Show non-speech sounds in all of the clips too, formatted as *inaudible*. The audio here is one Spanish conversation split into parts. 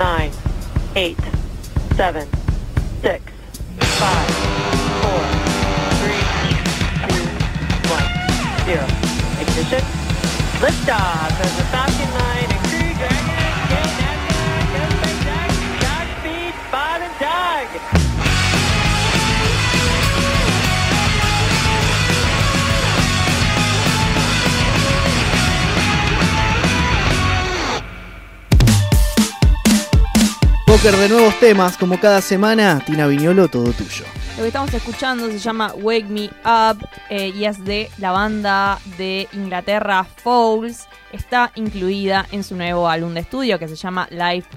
9, 8, 7, 6, 5, 4, 3, 2, 1, 0. Ignition. Liftoff as the Falcon 9 Póker de nuevos temas, como cada semana, Tina Viñolo, todo tuyo. Lo que estamos escuchando se llama Wake Me Up eh, y es de la banda de Inglaterra Fouls. Está incluida en su nuevo álbum de estudio que se llama Life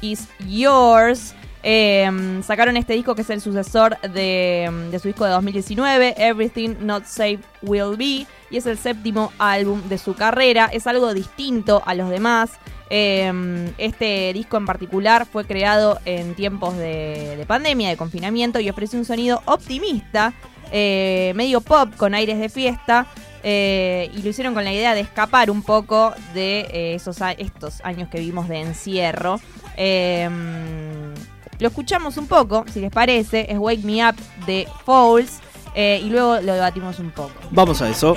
Is Yours. Eh, sacaron este disco que es el sucesor de, de su disco de 2019, Everything Not Safe Will Be, y es el séptimo álbum de su carrera. Es algo distinto a los demás. Eh, este disco en particular fue creado en tiempos de, de pandemia, de confinamiento, y ofrece un sonido optimista, eh, medio pop con aires de fiesta. eh, y lo hicieron con la idea de escapar un poco de eh, esos estos años que vimos de encierro. Eh, lo escuchamos un poco, si les parece, es Wake Me Up de Fouls, y luego lo debatimos un poco. Vamos a eso.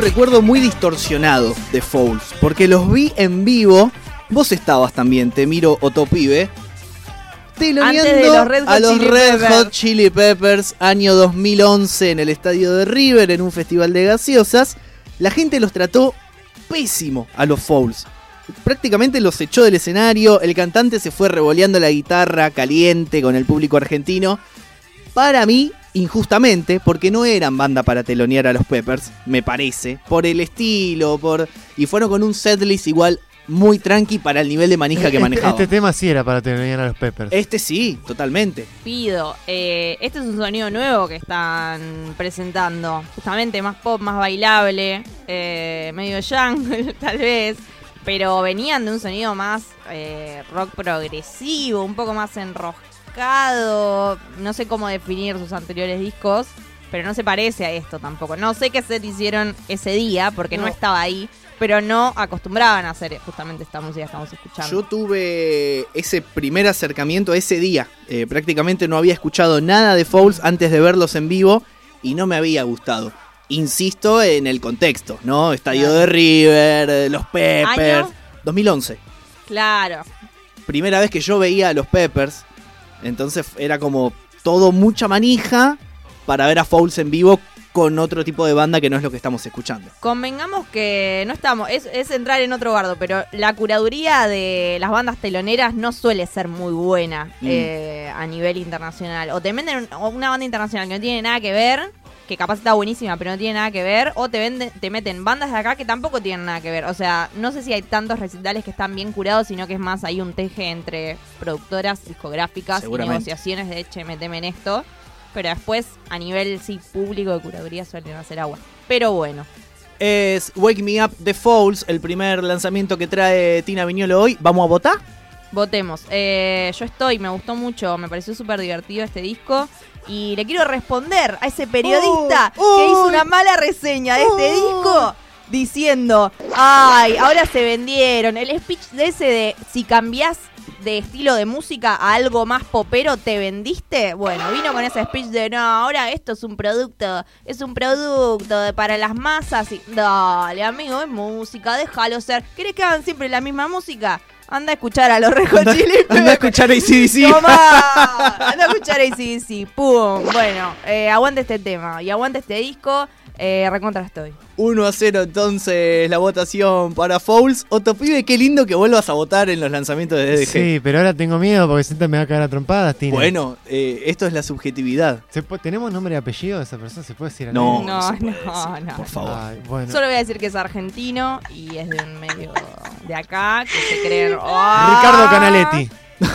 Un recuerdo muy distorsionado de Fouls, porque los vi en vivo. Vos estabas también, te miro Otopibe. Teloneando los Red Hot a los Chili Red Peppers. Hot Chili Peppers, año 2011 en el estadio de River, en un festival de gaseosas. La gente los trató pésimo a los Fouls. Prácticamente los echó del escenario, el cantante se fue revoleando la guitarra caliente con el público argentino. Para mí, injustamente, porque no eran banda para telonear a los Peppers, me parece. Por el estilo, por. Y fueron con un setlist igual muy tranqui para el nivel de manija que Este- manejaban. Este, tema sí era para tener a los Peppers. Este sí, totalmente. Pido, eh, este es un sonido nuevo que están presentando, justamente más pop, más bailable, eh, medio jungle *laughs* tal vez, pero venían de un sonido más eh, rock progresivo, un poco más enroscado, no sé cómo definir sus anteriores discos, pero no se parece a esto tampoco. No sé qué set hicieron ese día, porque no, No. estaba ahí, pero no acostumbraban a hacer justamente esta música que estamos escuchando. Yo tuve ese primer acercamiento ese día. Eh, prácticamente no había escuchado nada de Fouls antes de verlos en vivo y no me había gustado. Insisto en el contexto, ¿no? Estadio Claro. de River, eh, los Peppers. ¿Año? 2011. Claro. Primera vez que yo veía a los Peppers. Entonces era como todo mucha manija para ver a Fouls en vivo con otro tipo de banda que no es lo que estamos escuchando. Convengamos que no estamos, es, es entrar en otro bardo, pero la curaduría de las bandas teloneras no suele ser muy buena Mm. eh, a nivel internacional. O te venden un- una banda internacional que no tiene nada que ver, que capaz está buenísima, pero no tiene nada que ver, o te venden, te meten bandas de acá que tampoco tienen nada que ver. O sea, no sé si hay tantos recitales que están bien curados, sino que es más hay un teje entre productoras discográficas y negociaciones de che, meteme en esto. Pero después, a nivel sí público de curaduría suelen hacer agua. Pero bueno. Es Wake Me Up The Fouls, el primer lanzamiento que trae Tina Viñolo hoy. ¿Vamos a votar? Votemos. Eh, yo estoy, me gustó mucho, me pareció súper divertido este disco. Y le quiero responder a ese periodista Oh, que hizo una mala reseña de este oh. disco diciendo, ay, ahora se vendieron. El speech de ese de si cambiás de estilo de música a algo más popero, ¿te vendiste? Bueno, vino con ese speech de, no, ahora esto es un producto, es un producto de- para las masas. Y, Dale, amigo, es música, déjalo ser. ¿Querés que hagan siempre la misma música? Anda a escuchar a los Chili Anda a escuchar ACDC. *laughs* Tomá, anda a escuchar ACDC, pum. Bueno, eh, aguante este tema y aguante este disco. Eh, recontra estoy. 1 a 0 entonces la votación para Fouls. Otopibe, qué lindo que vuelvas a votar en los lanzamientos de DDG. Sí, pero ahora tengo miedo porque siento que me va a caer a trompadas, Tina. Bueno, eh, esto es la subjetividad. ¿Se pu- ¿Tenemos nombre y apellido de esa persona? ¿Se puede decir al No? No, no, decir, no. Por favor. Ay, bueno. Solo voy a decir que es argentino y es de un medio de acá que se creen. *laughs* ¡Ah! Ricardo Canaletti. *laughs*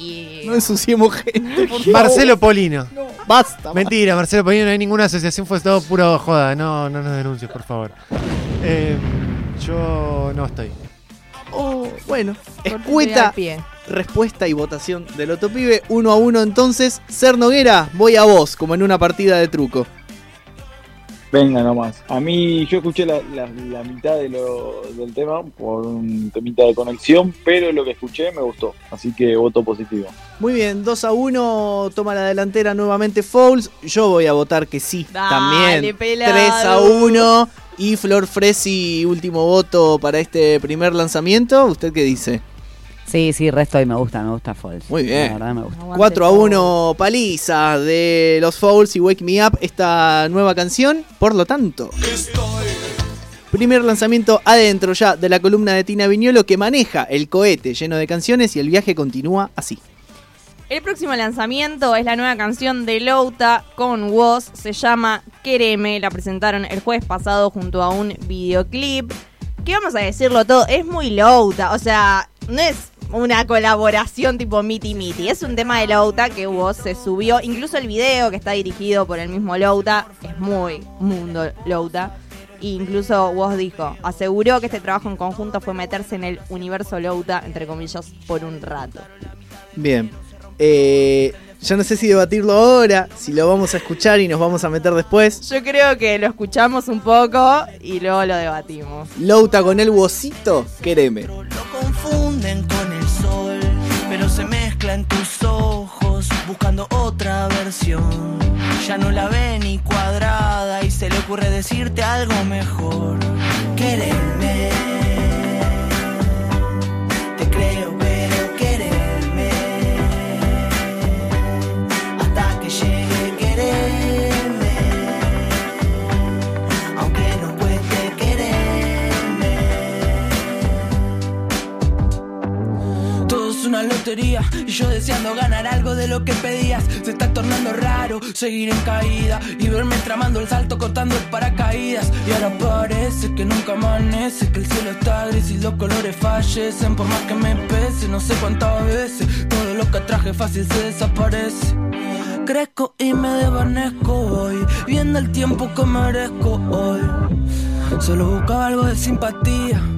Y, No ensuciemos gente. *laughs* Marcelo Polino. Basta. Mentira, Marcelo Polino, no hay ninguna asociación, fue todo puro joda. No, no nos denuncies, por favor. Eh, yo no estoy. Oh, bueno, escueta al pie. respuesta y votación del Otopibe. 1 a 1 entonces. Ser Noguera, voy a vos, como en una partida de truco. Venga nomás. A mí, yo escuché la, la- la mitad de lo, del tema por un temita de conexión, pero lo que escuché me gustó. Así que voto positivo. Muy bien, 2 a 1, toma la delantera nuevamente Fouls. Yo voy a votar que sí, Dale, también. pelado. 3 a 1. Y Flor Fresi, último voto para este primer lanzamiento. ¿Usted qué dice? Sí, sí, resto y me gusta, me gusta Falls. Muy bien. La verdad me gusta. Aguante 4 a todo. 1 paliza de los Fouls y Wake Me Up esta nueva canción. Por lo tanto, primer lanzamiento adentro ya de la columna de Tina Viñolo que maneja el cohete lleno de canciones y el viaje continúa así. El próximo lanzamiento es la nueva canción de Louta con Woz. Se llama Quereme. La presentaron el jueves pasado junto a un videoclip. Que vamos a decirlo todo, es muy Louta. O sea, no es una colaboración tipo Miti Miti. Es un tema de Louta que Woz se subió. Incluso el video que está dirigido por el mismo Louta es muy mundo Louta. E incluso Woz dijo, aseguró que este trabajo en conjunto fue meterse en el universo Louta, entre comillas, por un rato. Bien. Eh, yo no sé si debatirlo ahora, si lo vamos a escuchar y nos vamos a meter después. Yo creo que lo escuchamos un poco y luego lo debatimos. Louta con el wosito, quereme. Lo confunden con en tus ojos buscando otra versión. Ya no la ve ni cuadrada y se le ocurre decirte algo mejor. Yo deseando ganar algo de lo que pedías. Se está tornando raro seguir en caída y verme tramando el salto cortando el paracaídas. Y ahora parece que nunca amanece, que el cielo está gris y los colores fallecen. Por más que me pese, no sé cuántas veces todo lo que traje fácil se desaparece. Crezco y me desvanezco hoy, viendo el tiempo que merezco hoy. Solo buscaba algo de simpatía.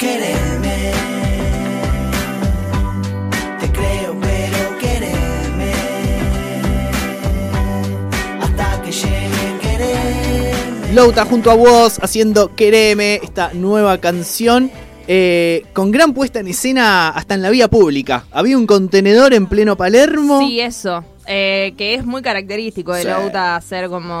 Quererme, te creo, pero quererme. Hasta que llegue quererme. Louta junto a vos haciendo Quereme, esta nueva canción. eh, con gran puesta en escena hasta en la vía pública. Había un contenedor en pleno Palermo. Sí, eso. Eh, que es muy característico de Sí. Louta hacer como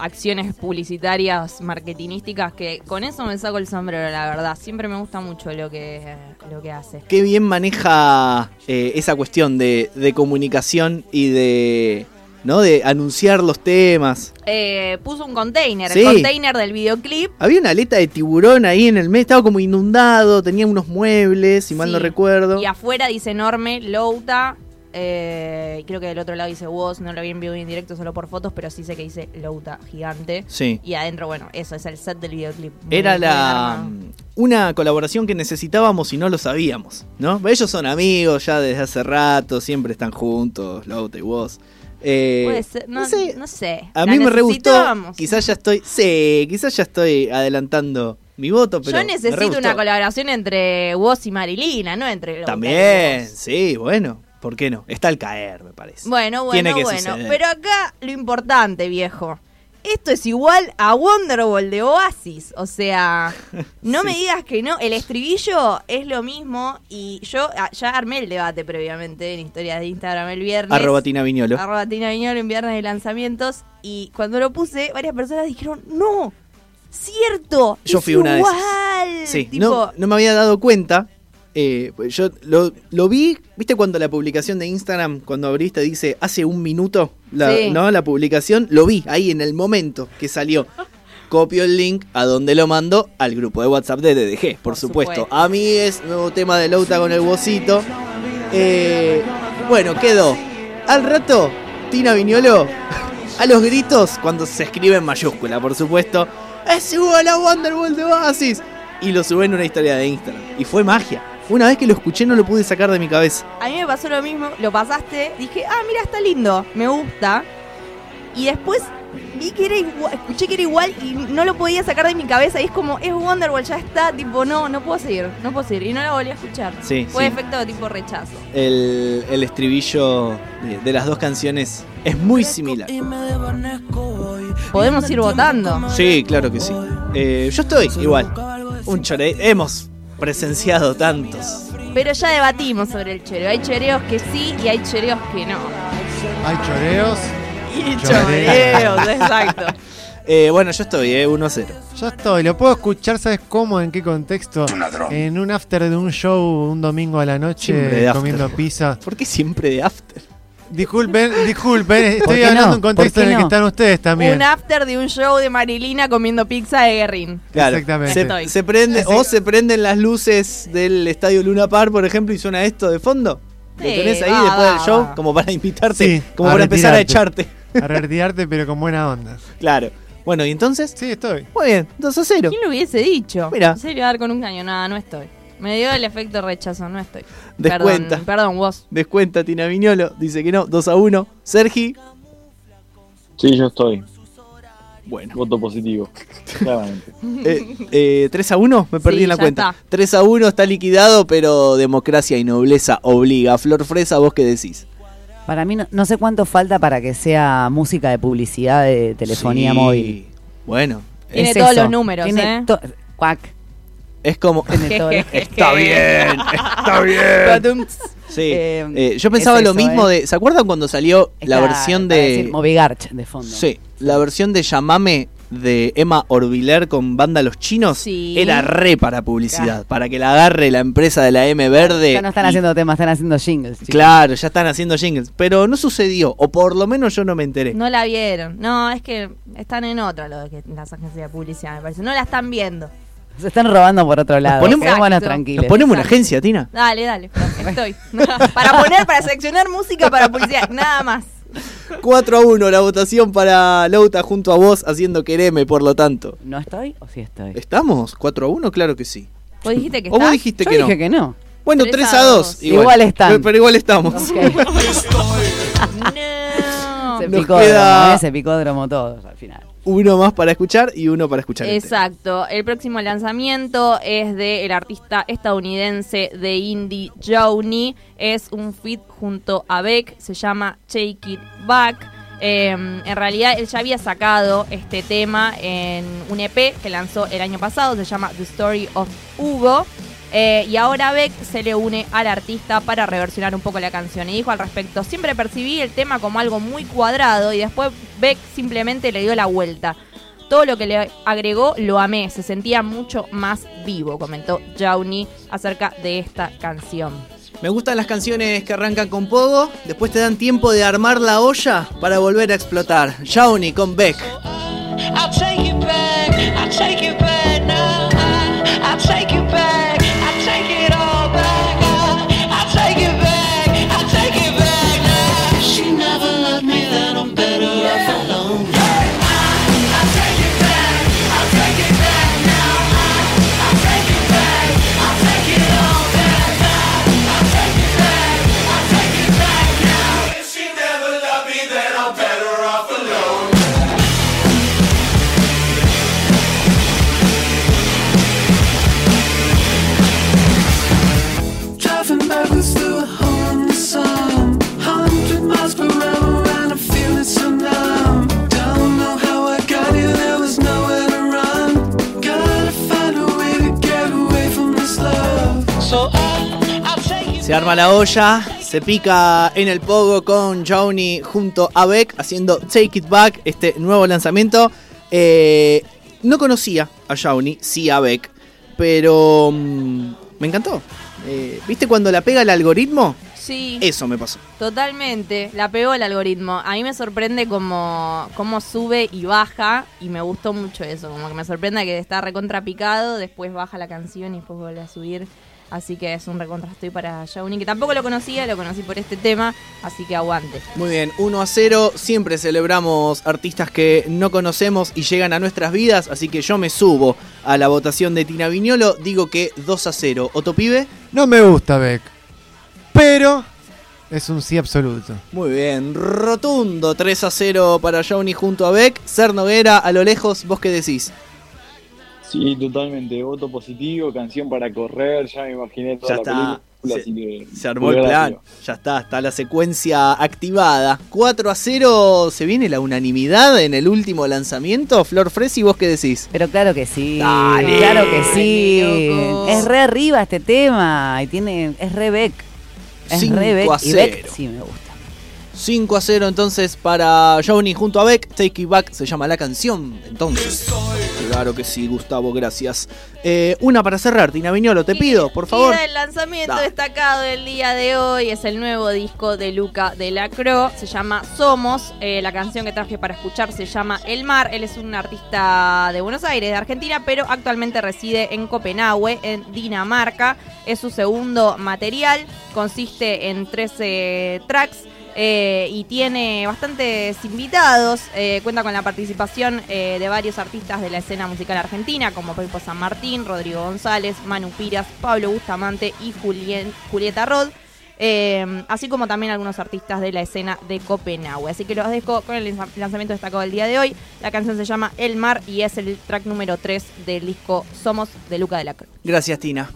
acciones publicitarias, marketinísticas, que con eso me saco el sombrero, la verdad. Siempre me gusta mucho lo que, lo que hace. Qué bien maneja eh, esa cuestión de, de comunicación y de ¿no? De anunciar los temas. Eh, puso un container, Sí. el container del videoclip. Había una aleta de tiburón ahí en el medio, estaba como inundado, tenía unos muebles, si mal no recuerdo. Y afuera dice enorme, Louta. Eh, creo que del otro lado dice Woz, no lo vi en vivo en directo solo por fotos, pero sí sé que dice Louta gigante. Sí. Y adentro, bueno, eso es el set del videoclip. Muy Era bien la armado. una colaboración que necesitábamos y no lo sabíamos, ¿no? Ellos son amigos ya desde hace rato, siempre están juntos, Lauta y vos. Eh, Puede ser, no, no sé. no sé. A mí me re gustó. Quizás ya estoy. Sí, quizás ya estoy adelantando mi voto, pero. Yo necesito una colaboración entre Woz y Marilina, no entre Louta También, Woz. sí, bueno. ¿Por qué no? Está al caer, me parece. Bueno, bueno, Tiene que bueno. suceder. Pero acá lo importante, viejo. Esto es igual a Wonderwall de Oasis. O sea, *laughs* no Sí. me digas que no. El estribillo es lo mismo. Y yo ah, ya armé el debate previamente en historias de Instagram el viernes. Arroba Tina Viñolo. Arroba Tina Viñolo en viernes de lanzamientos. Y cuando lo puse, varias personas dijeron, no, cierto. Yo es fui una de esas. igual". Sí, Tipo, no, no me había dado cuenta. Eh, pues yo lo, lo vi, ¿viste cuando la publicación de Instagram, cuando abriste, dice hace un minuto? La, Sí. ¿No? La publicación, lo vi ahí en el momento que salió. *laughs* Copio el link a donde lo mando al grupo de WhatsApp de DDG, por, Por supuesto. supuesto. A mí es nuevo tema de Lauta con el bocito. Eh, bueno, quedó. Al rato, Tina Viñolo, a los gritos, cuando se escribe en mayúscula, por supuesto. Es igual a de Oasis. Y lo sube en una historia de Instagram. Y fue magia. Una vez que lo escuché no lo pude sacar de mi cabeza. A mí me pasó lo mismo, lo pasaste, dije, ah, mira, está lindo, me gusta. Y después vi que era igual, escuché que era igual y no lo podía sacar de mi cabeza. Y es como, es Wonderwall, ya está, tipo, no, no puedo seguir, no puedo seguir. Y no la volví a escuchar. Sí, Fue sí. efecto tipo rechazo. El, el estribillo de, de las dos canciones es muy similar. Podemos ir votando. Sí, claro que sí. Eh, yo estoy igual. Un chore. Hemos presenciado tantos. Pero ya debatimos sobre el choreo. Hay choreos que sí y hay choreos que no. Hay choreos. Y Choreo. choreos, *laughs* exacto. Eh, bueno, yo estoy, eh, 1-0. Ya estoy, lo puedo escuchar, ¿sabes cómo? ¿En qué contexto? En un after de un show un domingo a la noche after. comiendo pizza. ¿Por qué siempre de after? Disculpen, disculpen, estoy hablando no? en un contexto ¿Por en el que están ustedes también. Un after de un show de Marilina comiendo pizza de Guerrín. Claro, Exactamente. Se, prende, o se prenden las luces del estadio Luna Park, por ejemplo, y suena esto de fondo. Lo Sí, tenés ahí va, después va, del show, va. como para invitarte, Sí, como para empezar a echarte. A retirarte, pero con buena onda. Claro. Bueno, y entonces, Sí, estoy. muy bien, 2 a 0. ¿Quién lo hubiese dicho? Mira. Se le iba a dar con un caño. Nada, no estoy. Me dio el efecto rechazo, no estoy. Descuenta. Perdón, perdón, vos. Descuenta Tina Viñolo, dice que no, 2 a 1. Sergi, Sí, yo estoy. bueno. Voto positivo. Claramente. *laughs* Eh, eh, 3 a 1, me perdí Sí, en la cuenta. está. 3 a 1 está liquidado, pero democracia y nobleza obliga. Flor Fresa, ¿vos qué decís? Para mí no, no sé cuánto falta para que sea música de publicidad de telefonía Sí, móvil. Bueno, Tiene Es todos eso. los números, Tiene ¿eh? to- cuac. Es como... *laughs* *laughs* *laughs* Está bien, está bien. Sí. Eh, Eh, yo pensaba es lo mismo eh. de. ¿Se acuerdan cuando salió la versión decir de. Movigarch de fondo. Sí, la versión de Llamame de Emma Orbiler con banda Los Chinos Sí. era re para publicidad, para que la agarre la empresa de la M Verde. Ya no están y- haciendo temas, están haciendo jingles. chicos. Claro, ya están haciendo jingles, pero no sucedió, o por lo menos yo no me enteré. No la vieron. No, es que están en otra lo que las agencias de publicidad, me parece. No la están viendo. Se están robando por otro lado. ponemos- Quedémonos Exacto. tranquilos. Nos ponemos una agencia, Tina. Dale, dale. Estoy. *laughs* para poner, para seleccionar música para publicidad. Nada más. 4 a 1 la votación para Lauta junto a vos haciendo quereme, por lo tanto. ¿No estoy o sí estoy? ¿Estamos? ¿4 a 1? Claro que sí. Vos dijiste que ¿O vos dijiste Yo que dije no? que no. Bueno, 3 3 a a 2. 2. Igual están. Pero, pero igual estamos. Ok. *laughs* No. Se Nos picó queda- ¿eh? se picódromo todos al final. Uno más para escuchar y uno para escuchar. Exacto. El próximo lanzamiento es de el artista estadounidense de indie Joni. Es un feat junto a Beck. Se llama Take It Back. Eh, en realidad él ya había sacado este tema en un EP que lanzó el año pasado. Se llama The Story of Hugo. Eh, y ahora Beck se le une al artista para reversionar un poco la canción. Y dijo al respecto, siempre percibí el tema como algo muy cuadrado y después Beck simplemente le dio la vuelta. Todo lo que le agregó lo amé, se sentía mucho más vivo, comentó Johnny acerca de esta canción. Me gustan las canciones que arrancan con pogo, después te dan tiempo de armar la olla para volver a explotar. Shawnee con Beck. I'll take you back, I'll take you back Se arma la olla, se pica en el pogo con Shawnee junto a Beck haciendo Take It Back, este nuevo lanzamiento. Eh, no conocía a Shawnee, sí a Beck, pero mm, me encantó. Eh, ¿Viste cuando la pega el algoritmo? Sí. Eso me pasó. Totalmente, la pegó el algoritmo. A mí me sorprende cómo, cómo sube y baja y me gustó mucho eso. Como que me sorprende que está recontrapicado, después baja la canción y después vuelve a subir. Así que es un recontrastoy para Shawnee, que tampoco lo conocía, lo conocí por este tema, así que aguante. Muy bien, 1 a 0. Siempre celebramos artistas que no conocemos y llegan a nuestras vidas, así que yo me subo a la votación de Tina Viñolo. Digo que 2 a 0. ¿Otopibe? No me gusta Beck. Pero es un sí absoluto. Muy bien, rotundo 3 a 0 para Shawnee junto a Beck. Ser Noguera, a lo lejos, ¿vos qué decís? Sí, totalmente. Voto positivo, canción para correr, ya me imaginé toda Ya la está. película, Se- así que Se armó el plan. Ya está, está la secuencia activada. 4 a 0. ¿Se viene la unanimidad en el último lanzamiento? Flor Fresi, ¿vos qué decís? Pero claro que sí. Dale. Claro que sí. Dale. Es re arriba este tema. Y tiene. Es re Beck. Es Cinco re Beck. a Y Beck cero. sí me gusta. 5 a 0 entonces para Shawnee junto a Beck. Take It Back se llama la canción. Entonces. Claro que sí, Gustavo, gracias. Eh, una para cerrar, Tina Viñolo, te pido, por favor. Y el lanzamiento Da. destacado del día de hoy es el nuevo disco de Luca de la Cro. Se llama Somos. Eh, la canción que traje para escuchar se llama El Mar. Él es un artista de Buenos Aires, de Argentina, pero actualmente reside en Copenhague, en Dinamarca. Es su segundo material. Consiste en 13 tracks. Eh, y tiene bastantes invitados. eh, cuenta con la participación eh, de varios artistas de la escena musical argentina, como Pepo San Martín, Rodrigo González, Manu Piras, Pablo Bustamante y Julieta Rod. así como también algunos artistas de la escena de Copenhague. Así que los dejo con el lanza- lanzamiento destacado del día de hoy. La canción se llama El Mar y es el track número 3 del disco Somos de Luca de la Cruz. Gracias, Tina.